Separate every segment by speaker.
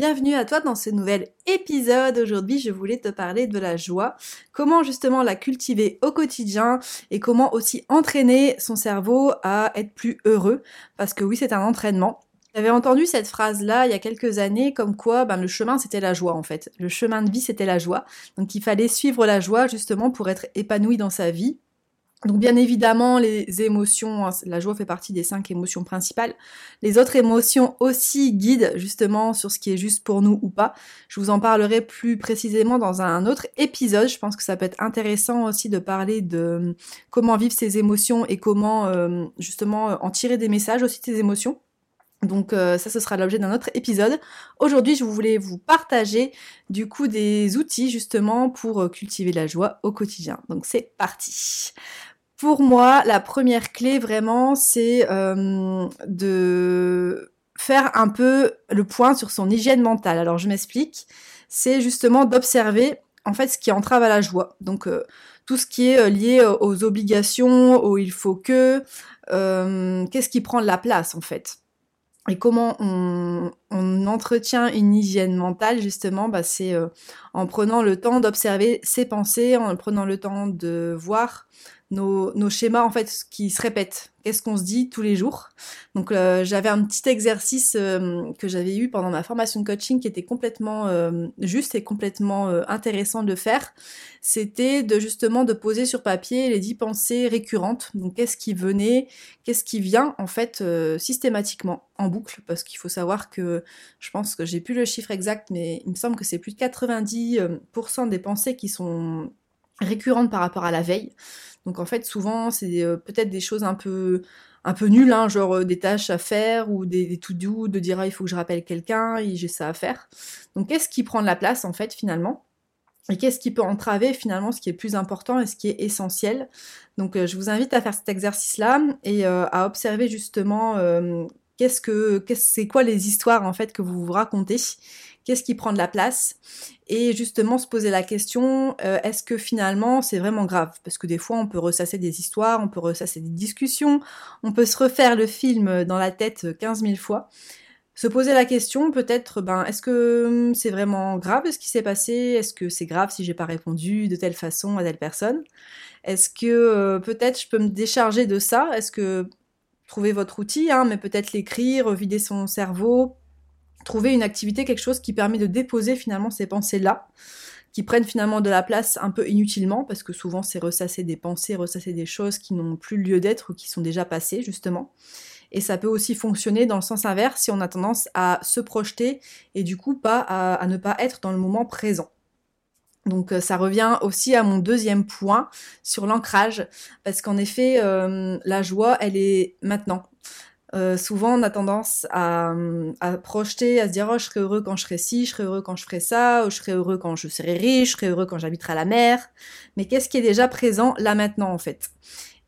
Speaker 1: Bienvenue à toi dans ce nouvel épisode. Aujourd'hui, je voulais te parler de la joie, comment justement la cultiver au quotidien et comment aussi entraîner son cerveau à être plus heureux. Parce que oui, c'est un entraînement. J'avais entendu cette phrase-là il y a quelques années, comme quoi ben, le chemin c'était la joie en fait. Le chemin de vie c'était la joie. Donc il fallait suivre la joie justement pour être épanoui dans sa vie. Donc bien évidemment, les émotions, hein, la joie fait partie des cinq émotions principales. Les autres émotions aussi guident justement sur ce qui est juste pour nous ou pas. Je vous en parlerai plus précisément dans un autre épisode. Je pense que ça peut être intéressant aussi de parler de euh, comment vivre ces émotions et comment euh, justement en tirer des messages aussi de émotions. Donc euh, ça, ce sera l'objet d'un autre épisode. Aujourd'hui, je voulais vous partager du coup des outils justement pour cultiver la joie au quotidien. Donc c'est parti. Pour moi, la première clé vraiment, c'est euh, de faire un peu le point sur son hygiène mentale. Alors je m'explique. C'est justement d'observer en fait ce qui entrave à la joie. Donc euh, tout ce qui est euh, lié aux obligations, au il faut que, qu'est-ce qui prend de la place en fait? Et comment on, entretient une hygiène mentale, justement, bah, c'est en prenant le temps d'observer ses pensées, en prenant le temps de voir nos, schémas en fait qui se répètent. Qu'est-ce qu'on se dit tous les jours? Donc euh, j'avais un petit exercice euh, que j'avais eu pendant ma formation de coaching qui était complètement euh, juste et complètement intéressant de faire. C'était de justement de poser sur papier les dix pensées récurrentes. Donc qu'est-ce qui venait, qu'est-ce qui vient en fait systématiquement en boucle? Parce qu'il faut savoir que je pense que j'ai plus le chiffre exact mais il me semble que c'est plus de 90% des pensées qui sont récurrentes par rapport à la veille. Donc en fait, souvent, c'est euh, peut-être des choses un peu un peu nulles, hein, genre euh, des tâches à faire ou des, des tout doux, de dire ah, il faut que je rappelle quelqu'un j'ai ça à faire. Donc qu'est-ce qui prend de la place en fait finalement? Et qu'est-ce qui peut entraver finalement ce qui est plus important et ce qui est essentiel? Donc euh, je vous invite à faire cet exercice-là et à observer justement qu'est-ce que c'est quoi les histoires en fait que vous vous racontez qu'est-ce qui prend de la place et justement se poser la question euh, est-ce que finalement c'est vraiment grave? Parce que des fois on peut ressasser des histoires on peut ressasser des discussions on peut se refaire le film dans la tête 15 000 fois. Se poser la question peut-être ben est-ce que hum, c'est vraiment grave ce qui s'est passé? Est-ce que c'est grave si j'ai pas répondu de telle façon à telle personne? Est-ce que euh, peut-être je peux me décharger de ça? Est-ce que trouver votre outil hein, mais peut-être l'écrire vider son cerveau trouver une activité, quelque chose qui permet de déposer finalement ces pensées-là, qui prennent finalement de la place un peu inutilement, parce que souvent c'est ressasser des pensées, ressasser des choses qui n'ont plus lieu d'être ou qui sont déjà passées justement. Et ça peut aussi fonctionner dans le sens inverse si on a tendance à se projeter et du coup pas à, ne pas être dans le moment présent. Donc euh, ça revient aussi à mon deuxième point sur l'ancrage, parce qu'en effet, euh, la joie, elle est maintenant. Euh, souvent, on a tendance à, projeter, à se dire oh, je serai heureux quand je serai ci, je serai heureux quand je ferai ça, ou je serai heureux quand je serai riche, je serai heureux quand j'habiterai à la mer. Mais qu'est-ce qui est déjà présent là maintenant en fait?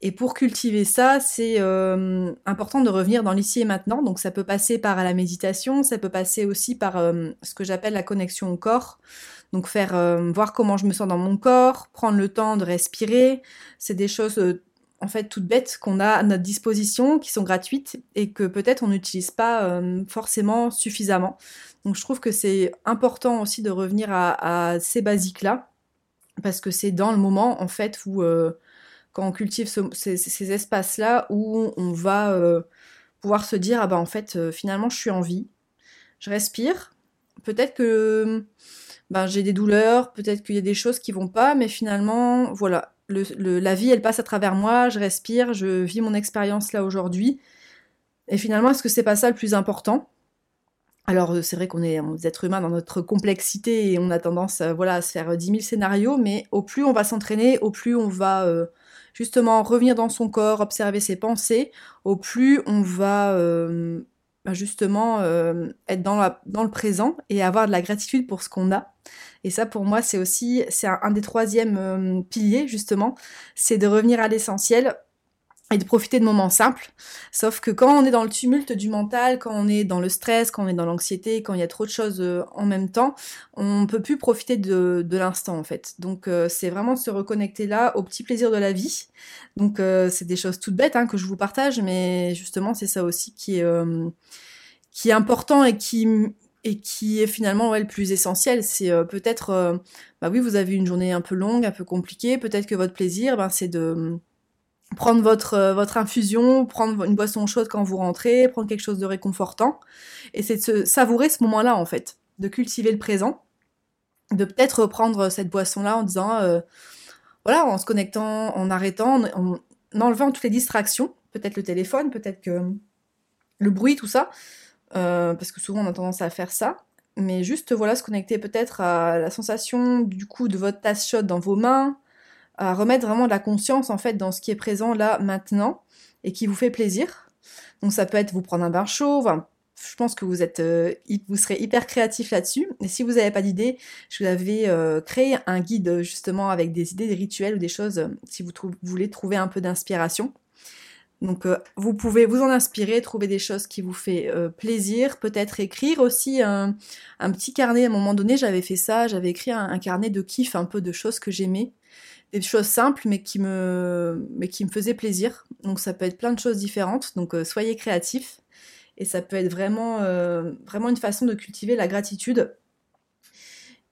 Speaker 1: Et pour cultiver ça, c'est euh, important de revenir dans l'ici et maintenant. Donc ça peut passer par la méditation, ça peut passer aussi par euh, ce que j'appelle la connexion au corps. Donc faire voir comment je me sens dans mon corps, prendre le temps de respirer, c'est des choses en fait toutes bêtes qu'on a à notre disposition, qui sont gratuites et que peut-être on n'utilise pas euh, forcément suffisamment. Donc je trouve que c'est important aussi de revenir à, ces basiques-là, parce que c'est dans le moment en fait où euh, quand on cultive ces, espaces-là où on va euh, pouvoir se dire ah bah en fait finalement je suis en vie, je respire, peut-être que ben, j'ai des douleurs, peut-être qu'il y a des choses qui vont pas, mais finalement voilà la vie, elle passe à travers moi, je respire, je vis mon expérience là aujourd'hui. Et finalement, est-ce que c'est pas ça le plus important? Alors euh, c'est vrai qu'on est des êtres humains dans notre complexité et on a tendance euh, voilà, à se faire 10 000 scénarios, mais au plus on va s'entraîner, au plus on va euh, justement revenir dans son corps, observer ses pensées, au plus on va bah, justement euh, être dans, la, dans le présent et avoir de la gratitude pour ce qu'on a. Et ça, pour moi, c'est aussi c'est un, des troisièmes euh, piliers justement, c'est de revenir à l'essentiel et de profiter de moments simples. Sauf que quand on est dans le tumulte du mental, quand on est dans le stress, quand on est dans l'anxiété, quand il y a trop de choses euh, en même temps, on peut plus profiter de, de l'instant en fait. Donc euh, c'est vraiment se reconnecter là au petit plaisir de la vie. Donc euh, c'est des choses toutes bêtes hein, que je vous partage, mais justement c'est ça aussi qui est qui est important et qui et qui est finalement ouais, le plus essentiel. C'est peut-être, bah oui, vous avez une journée un peu longue, un peu compliquée. Peut-être que votre plaisir, ben, c'est de prendre votre, euh, votre infusion, prendre une boisson chaude quand vous rentrez, prendre quelque chose de réconfortant. Et c'est de se savourer ce moment-là, en fait, de cultiver le présent, de peut-être prendre cette boisson-là en disant, euh, voilà, en se connectant, en arrêtant, en, enlevant toutes les distractions, peut-être le téléphone, peut-être que le bruit, tout ça, euh, parce que souvent on a tendance à faire ça. Mais juste, voilà, se connecter peut-être à la sensation du coup de votre tasse chaude dans vos mains, à remettre vraiment de la conscience en fait dans ce qui est présent là maintenant et qui vous fait plaisir. Donc ça peut être vous prendre un bain chaud, enfin, je pense que vous êtes, euh, vous serez hyper créatif là-dessus. Et si vous n'avez pas d'idée, je vous avais euh, créé un guide justement avec des idées, des rituels ou des choses euh, si vous, voulez trouver un peu d'inspiration. Donc vous pouvez vous en inspirer, trouver des choses qui vous fait plaisir, peut-être écrire aussi un, petit carnet. À un moment donné, j'avais fait ça, j'avais écrit un, un, carnet de kiff, un peu de choses que j'aimais des choses simples mais qui me faisaient plaisir. Donc ça peut être plein de choses différentes. Donc euh, soyez créatifs et ça peut être vraiment euh, vraiment une façon de cultiver la gratitude.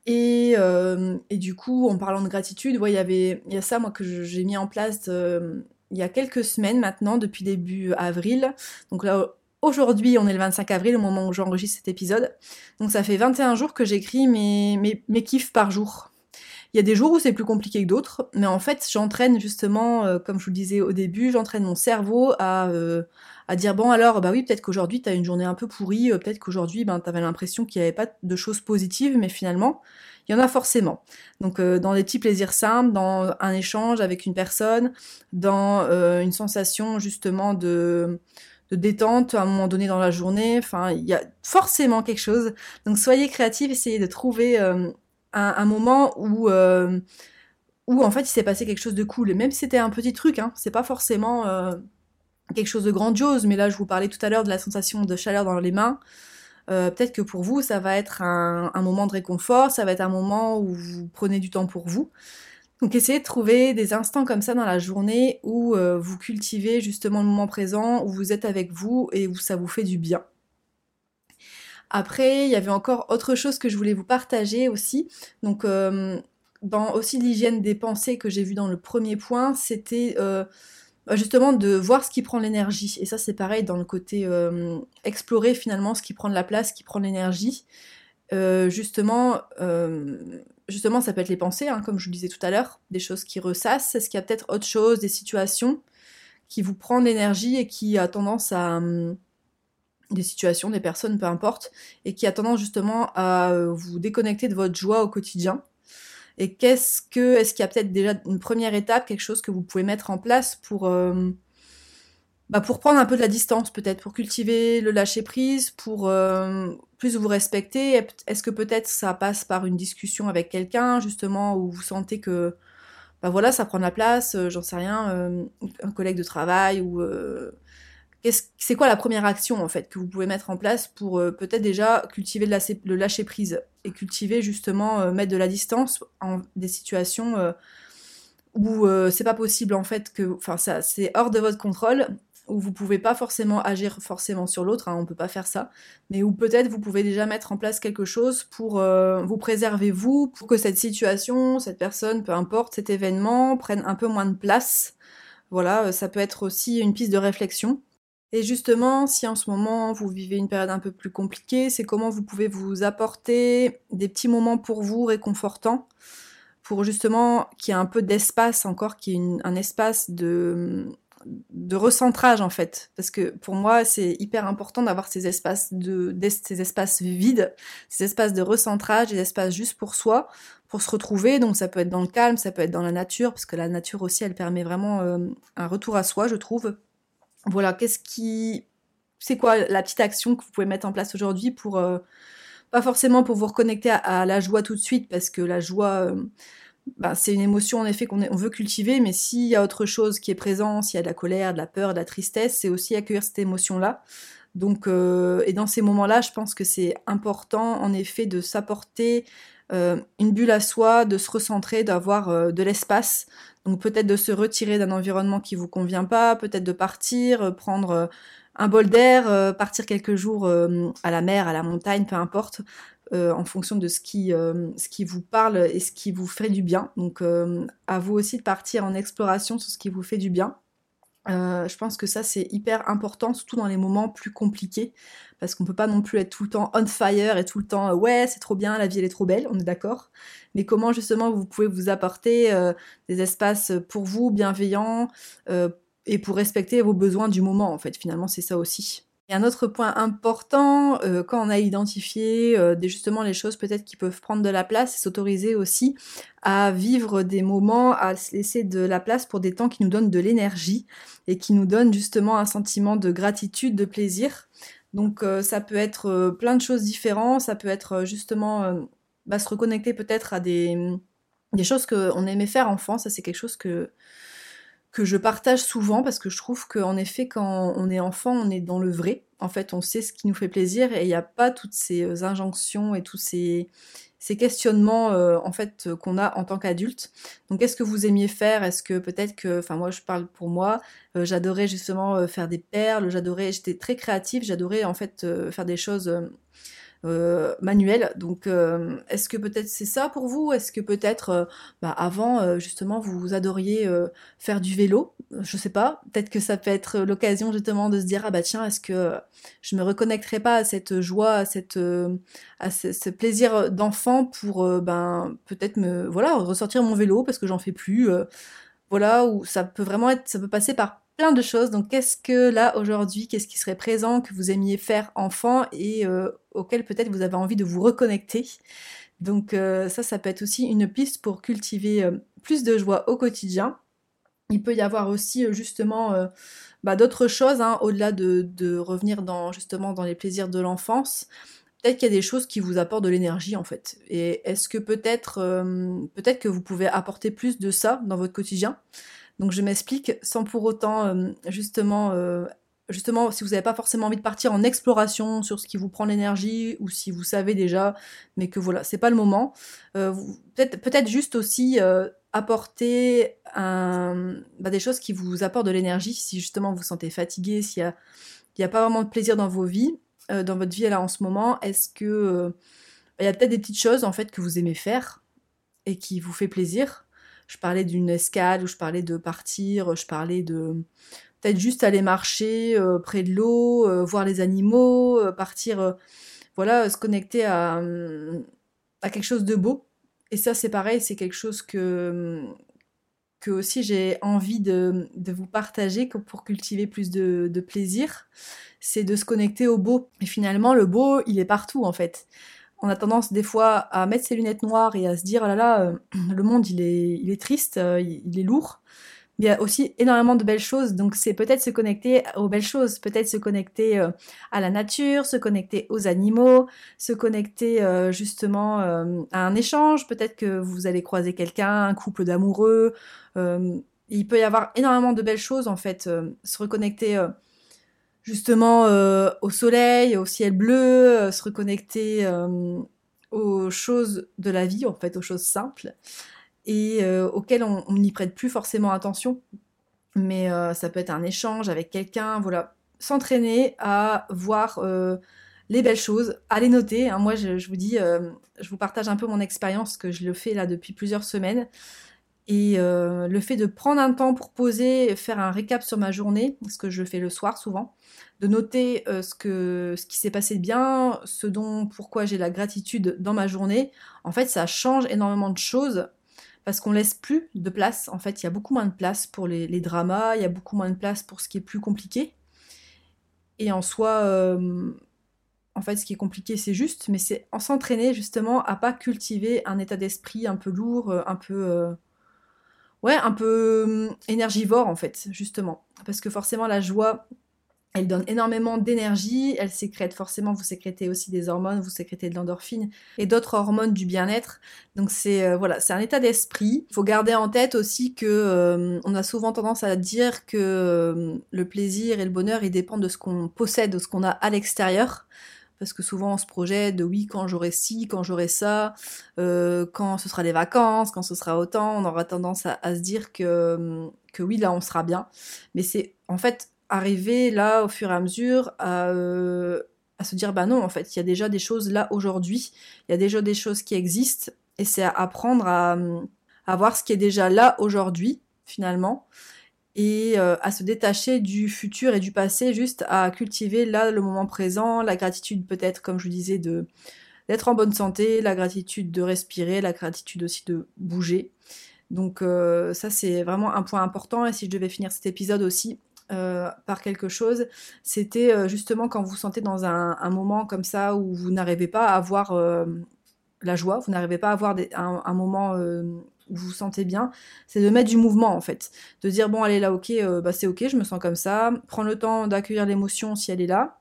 Speaker 1: Et, euh, et du coup, en parlant de gratitude, il y avait il y a ça moi que j'ai mis en place il y a quelques semaines maintenant, depuis début avril. Donc là Aujourd'hui, on est le 25 avril, au moment où j'enregistre cet épisode. Donc ça fait 21 jours que j'écris mes, mes, mes kiffs par jour. Il y a des jours où c'est plus compliqué que d'autres, mais en fait, j'entraîne justement, euh, comme je vous le disais au début, j'entraîne mon cerveau à, euh, à dire bon alors, bah oui, peut-être qu'aujourd'hui t'as une journée un peu pourrie, euh, peut-être qu'aujourd'hui, ben t'avais l'impression qu'il n'y avait pas de choses positives, mais finalement, il y en a forcément. Donc dans des petits plaisirs simples, dans un échange avec une personne, dans une sensation justement de de détente à un moment donné dans la journée. Enfin, il y a forcément quelque chose. Donc soyez créatifs, essayez de trouver un, moment où, euh, où en fait il s'est passé quelque chose de cool. Et même si c'était un petit truc, hein, c'est pas forcément euh, quelque chose de grandiose, mais là je vous parlais tout à l'heure de la sensation de chaleur dans les mains. Euh, peut-être que pour vous, ça va être un, moment de réconfort, ça va être un moment où vous prenez du temps pour vous. Donc essayez de trouver des instants comme ça dans la journée où vous cultivez justement le moment présent, où vous êtes avec vous et où ça vous fait du bien. Après, il y avait encore autre chose que je voulais vous partager aussi. Donc, euh, dans aussi l'hygiène des pensées que j'ai vu dans le premier point, c'était euh, justement de voir ce qui prend l'énergie. Et ça, c'est pareil dans le côté euh, explorer finalement ce qui prend de la place, ce qui prend l'énergie. justement, justement, ça peut être les pensées, hein, comme je vous disais tout à l'heure, des choses qui ressassent. Est-ce qu'il y a peut-être autre chose, des situations qui vous prennent l'énergie et qui a tendance à hum, des situations, des personnes, peu importe, et qui a tendance justement à euh, vous déconnecter de votre joie au quotidien. Et qu'est-ce que, est-ce qu'il y a peut-être déjà une première étape, quelque chose que vous pouvez mettre en place pour, euh, bah pour prendre un peu de la distance, peut-être, pour cultiver le lâcher prise, pour euh, plus vous respecter? Est-ce que peut-être ça passe par une discussion avec quelqu'un, justement, où vous sentez que, bah voilà, ça prend de la place, j'en sais rien, un collègue de travail ou c'est quoi la première action en fait que vous pouvez mettre en place pour euh, peut-être déjà cultiver le lâcher prise et cultiver justement euh, mettre de la distance en des situations euh, où c'est pas possible en fait que enfin ça c'est hors de votre contrôle où vous pouvez pas forcément agir forcément sur l'autre, hein, on peut pas faire ça, mais où peut-être vous pouvez déjà mettre en place quelque chose pour vous préserver vous, pour que cette situation, cette personne, peu importe, cet événement prenne un peu moins de place. Voilà, ça peut être aussi une piste de réflexion. Et justement, si en ce moment vous vivez une période un peu plus compliquée, c'est comment vous pouvez vous apporter des petits moments pour vous réconfortants, pour justement qu'il y ait un peu d'espace encore, qu'il y ait un espace de, de recentrage en fait. Parce que pour moi, c'est hyper important d'avoir ces espaces de, ces espaces vides, ces espaces de recentrage, des espaces juste pour soi, pour se retrouver. Donc ça peut être dans le calme, ça peut être dans la nature, parce que la nature aussi, elle permet vraiment euh, un retour à soi, je trouve voilà, qu'est-ce qui c'est quoi la petite action que vous pouvez mettre en place aujourd'hui pour, euh, pas forcément pour vous reconnecter à, la joie tout de suite, parce que la joie, bah, c'est une émotion en effet qu'on on veut cultiver, mais s'il y a autre chose qui est présent, s'il y a de la colère, de la peur, de la tristesse, c'est aussi accueillir cette émotion-là. Donc, et dans ces moments-là, je pense que c'est important en effet de s'apporter une bulle à soi, de se recentrer, d'avoir de l'espace. Donc peut-être de se retirer d'un environnement qui vous convient pas, peut-être de partir, prendre un bol d'air, partir quelques jours à la mer, à la montagne, peu importe, en fonction de ce qui, vous parle et ce qui vous fait du bien. Donc à vous aussi de partir en exploration sur ce qui vous fait du bien. Euh, je pense que ça c'est hyper important, surtout dans les moments plus compliqués, parce qu'on peut pas non plus être tout le temps on fire et tout le temps euh, ouais c'est trop bien, la vie elle est trop belle, on est d'accord. Mais comment justement vous pouvez vous apporter euh, des espaces pour vous bienveillants et pour respecter vos besoins du moment en fait. Finalement c'est ça aussi. Et un autre point important, euh, quand on a identifié euh, justement les choses peut-être qui peuvent prendre de la place, c'est s'autoriser aussi à vivre des moments, à se laisser de la place pour des temps qui nous donnent de l'énergie et qui nous donnent justement un sentiment de gratitude, de plaisir. Donc euh, ça peut être plein de choses différentes, ça peut être justement bah, se reconnecter peut-être à des, des choses qu'on aimait faire enfant, ça c'est quelque chose que que je partage souvent parce que je trouve qu'en effet, quand on est enfant, on est dans le vrai. En fait, on sait ce qui nous fait plaisir et il n'y a pas toutes ces euh, injonctions et tous ces, questionnements euh, en fait qu'on a en tant qu'adulte. Donc, qu'est-ce que vous aimiez faire? Est-ce que peut-être que, enfin moi, je parle pour moi, euh, j'adorais justement faire des perles, j'adorais, j'étais très créative, j'adorais en fait faire des choses euh, manuel. Donc, euh, est-ce que peut-être c'est ça pour vous? Est-ce que peut-être, euh, bah, avant, justement, vous adoriez faire du vélo? Je sais pas. Peut-être que ça peut être l'occasion justement de se dire ah bah tiens, est-ce que je me reconnecterai pas à cette joie, à cette à ce, plaisir d'enfant pour ben peut-être me voilà ressortir mon vélo parce que j'en fais plus. voilà, ou ça peut vraiment être, ça peut passer par de choses. Donc, qu'est-ce que là aujourd'hui, qu'est-ce qui serait présent que vous aimiez faire enfant et euh, auquel peut-être vous avez envie de vous reconnecter? Donc, euh, ça, ça peut être aussi une piste pour cultiver euh, plus de joie au quotidien. Il peut y avoir aussi justement bah, d'autres choses hein, au-delà de, de, revenir dans justement dans les plaisirs de l'enfance. Peut-être qu'il y a des choses qui vous apportent de l'énergie en fait. Et est-ce que peut-être peut-être que vous pouvez apporter plus de ça dans votre quotidien? Donc je m'explique sans pour autant euh, justement euh, justement, si vous n'avez pas forcément envie de partir en exploration sur ce qui vous prend l'énergie, ou si vous savez déjà, mais que voilà, c'est pas le moment, euh, peut-être peut juste aussi apporter bah, des choses qui vous apportent de l'énergie, si justement vous vous sentez fatigué, s'il n'y a, pas vraiment de plaisir dans vos vies, dans votre vie là en ce moment, est-ce que il y a peut-être des petites choses en fait que vous aimez faire et qui vous fait plaisir je parlais d'une escale, ou je parlais de partir, je parlais de peut-être juste aller marcher euh, près de l'eau, euh, voir les animaux, euh, partir, voilà, se connecter à, quelque chose de beau. Et ça, c'est pareil, c'est quelque chose que, aussi j'ai envie de, vous partager pour cultiver plus de plaisir, c'est de se connecter au beau. Et finalement, le beau, il est partout en fait on a tendance des fois à mettre ses lunettes noires et à se dire, oh là là, euh, le monde il est, il est triste, euh, il, est lourd. Mais il y a aussi énormément de belles choses, donc c'est peut-être se connecter aux belles choses, peut-être se connecter euh, à la nature, se connecter aux animaux, se connecter justement à un échange, peut-être que vous allez croiser quelqu'un, un couple d'amoureux. il peut y avoir énormément de belles choses en fait, se reconnecter justement euh, au soleil, au ciel bleu, euh, se reconnecter euh, aux choses de la vie, en fait, aux choses simples, et auxquelles on n'y prête plus forcément attention. Mais ça peut être un échange avec quelqu'un, voilà, s'entraîner à voir les belles choses, à les noter. Hein. Moi, je, vous dis, je vous partage un peu mon expérience, que je le fais là depuis plusieurs semaines. Et le fait de prendre un temps pour poser, faire un récap sur ma journée, ce que je fais le soir souvent, de noter euh, ce, qui s'est passé de bien, ce dont, pourquoi j'ai la gratitude dans ma journée, en fait, ça change énormément de choses parce qu'on laisse plus de place. En fait, il y a beaucoup moins de place pour les, dramas, il y a beaucoup moins de place pour ce qui est plus compliqué. Et en soi, euh, en fait, ce qui est compliqué, c'est juste, mais c'est en s'entraîner justement à pas cultiver un état d'esprit un peu lourd, euh, un peu. Ouais, un peu énergivore en fait, justement. Parce que forcément, la joie, Elle donne énormément d'énergie, elle sécrète forcément, vous sécrétez aussi des hormones, vous sécrétez de l'endorphine et d'autres hormones du bien-être. Donc c'est euh, voilà, c'est un état d'esprit. Il faut garder en tête aussi que euh, on a souvent tendance à dire que euh, le plaisir et le bonheur ils dépendent de ce qu'on possède, de ce qu'on a à l'extérieur. Parce que souvent on se projette de oui quand j'aurai ci, quand j'aurai ça, quand ce sera les vacances, quand ce sera autant, on aura tendance à, se dire que, que oui là on sera bien. Mais c'est en fait arriver là au fur et à mesure euh, à, se dire bah non en fait il y a déjà des choses là aujourd'hui. Il y a déjà des choses qui existent. Et c'est à apprendre à, à, voir ce qui est déjà là aujourd'hui finalement et euh, à se détacher du futur et du passé juste à cultiver là le moment présent la gratitude peut-être comme je vous disais de d'être en bonne santé la gratitude de respirer la gratitude aussi de bouger. Donc euh, ça c'est vraiment un point important. Et si je devais finir cet épisode aussi euh, par quelque chose, c'était justement quand vous vous sentez dans un, moment comme ça où vous n'arrivez pas à avoir la joie, vous n'arrivez pas à avoir un, moment vous sentez bien, c'est de mettre du mouvement en fait. De dire bon allez là ok, bah c'est ok, je me sens comme ça, prendre le temps d'accueillir l'émotion si elle est là.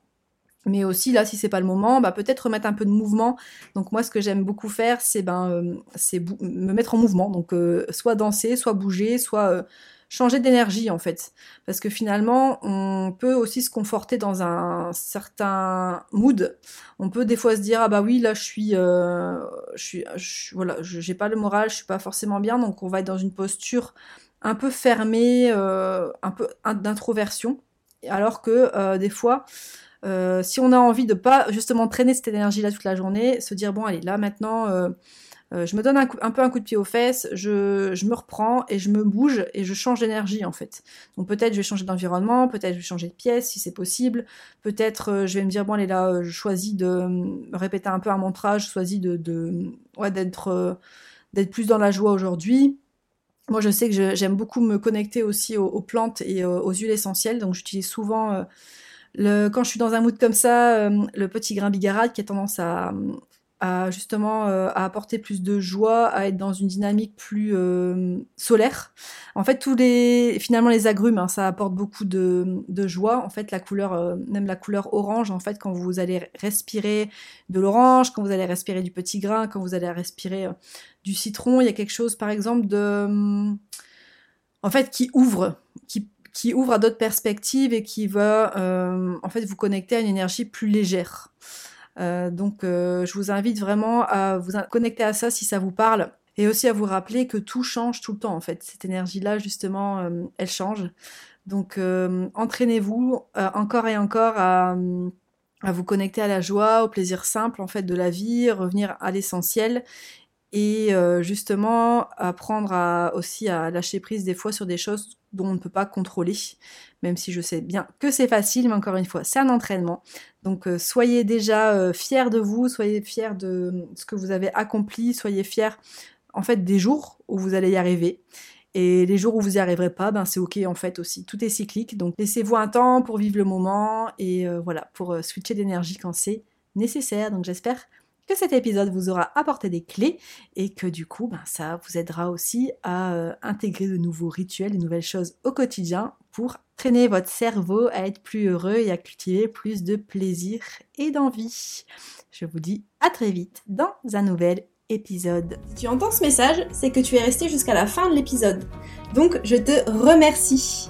Speaker 1: Mais aussi là, si c'est pas le moment, bah peut-être remettre un peu de mouvement. Donc moi, ce que j'aime beaucoup faire, c'est ben, c'est me mettre en mouvement. Donc soit danser, soit bouger, soit changer d'énergie en fait. Parce que finalement, on peut aussi se conforter dans un certain mood. On peut des fois se dire ah bah oui là je suis, euh, je suis, voilà, j'ai pas le moral, je suis pas forcément bien, donc on va être dans une posture un peu fermée, euh, un peu d'introversion. Alors que euh, des fois, si on a envie de pas justement traîner cette énergie là toute la journée, se dire bon allez là maintenant euh, je me donne un, peu un coup de pied aux fesses, je, me reprends et je me bouge et je change d'énergie en fait. Donc peut-être je vais changer d'environnement, peut-être je vais changer de pièce si c'est possible, peut-être euh, je vais me dire bon allez là, euh, je choisis de répéter un peu un mantra, je choisis de, d'être plus dans la joie aujourd'hui. Moi, je sais que j'aime beaucoup me connecter aussi aux, plantes et aux huiles essentielles, donc j'utilise souvent le, quand je suis dans un mood comme ça, le petit grain bigarade qui a tendance à, à justement euh, à apporter plus de joie, à être dans une dynamique plus euh, solaire. En fait, tous les finalement les agrumes, hein, ça apporte beaucoup de, de, joie. En fait, la couleur, euh, même la couleur orange, en fait, quand vous allez respirer de l'orange, quand vous allez respirer du petit grain, quand vous allez respirer du citron, il y a quelque chose, par exemple, de en fait qui ouvre, qui qui ouvre à d'autres perspectives et qui va en fait vous connecter à une énergie plus légère. Euh, donc euh, je vous invite vraiment à vous connecter à ça si ça vous parle et aussi à vous rappeler que tout change tout le temps en fait. Cette énergie-là justement, euh, elle change. Donc entraînez-vous encore et encore à, vous connecter à la joie, au plaisir simple en fait de la vie, revenir à l'essentiel et justement apprendre à, aussi à lâcher prise des fois sur des choses dont on ne peut pas contrôler, même si je sais bien que c'est facile, mais encore une fois, c'est un entraînement. Donc euh, soyez déjà euh, fiers de vous, soyez fiers de ce que vous avez accompli, soyez fiers en fait des jours où vous allez y arriver. Et les jours où vous n'y arriverez pas, ben c'est ok en fait aussi. Tout est cyclique, donc laissez-vous un temps pour vivre le moment et euh, voilà, pour switcher d'énergie quand c'est nécessaire. Donc j'espère que cet épisode vous aura apporté des clés et que du coup, ben, ça vous aidera aussi à euh, intégrer de nouveaux rituels, de nouvelles choses au quotidien pour traîner votre cerveau à être plus heureux et à cultiver plus de plaisir et d'envie. Je vous dis à très vite dans un nouvel épisode.
Speaker 2: Si tu entends ce message, c'est que tu es resté jusqu'à la fin de l'épisode. Donc je te remercie.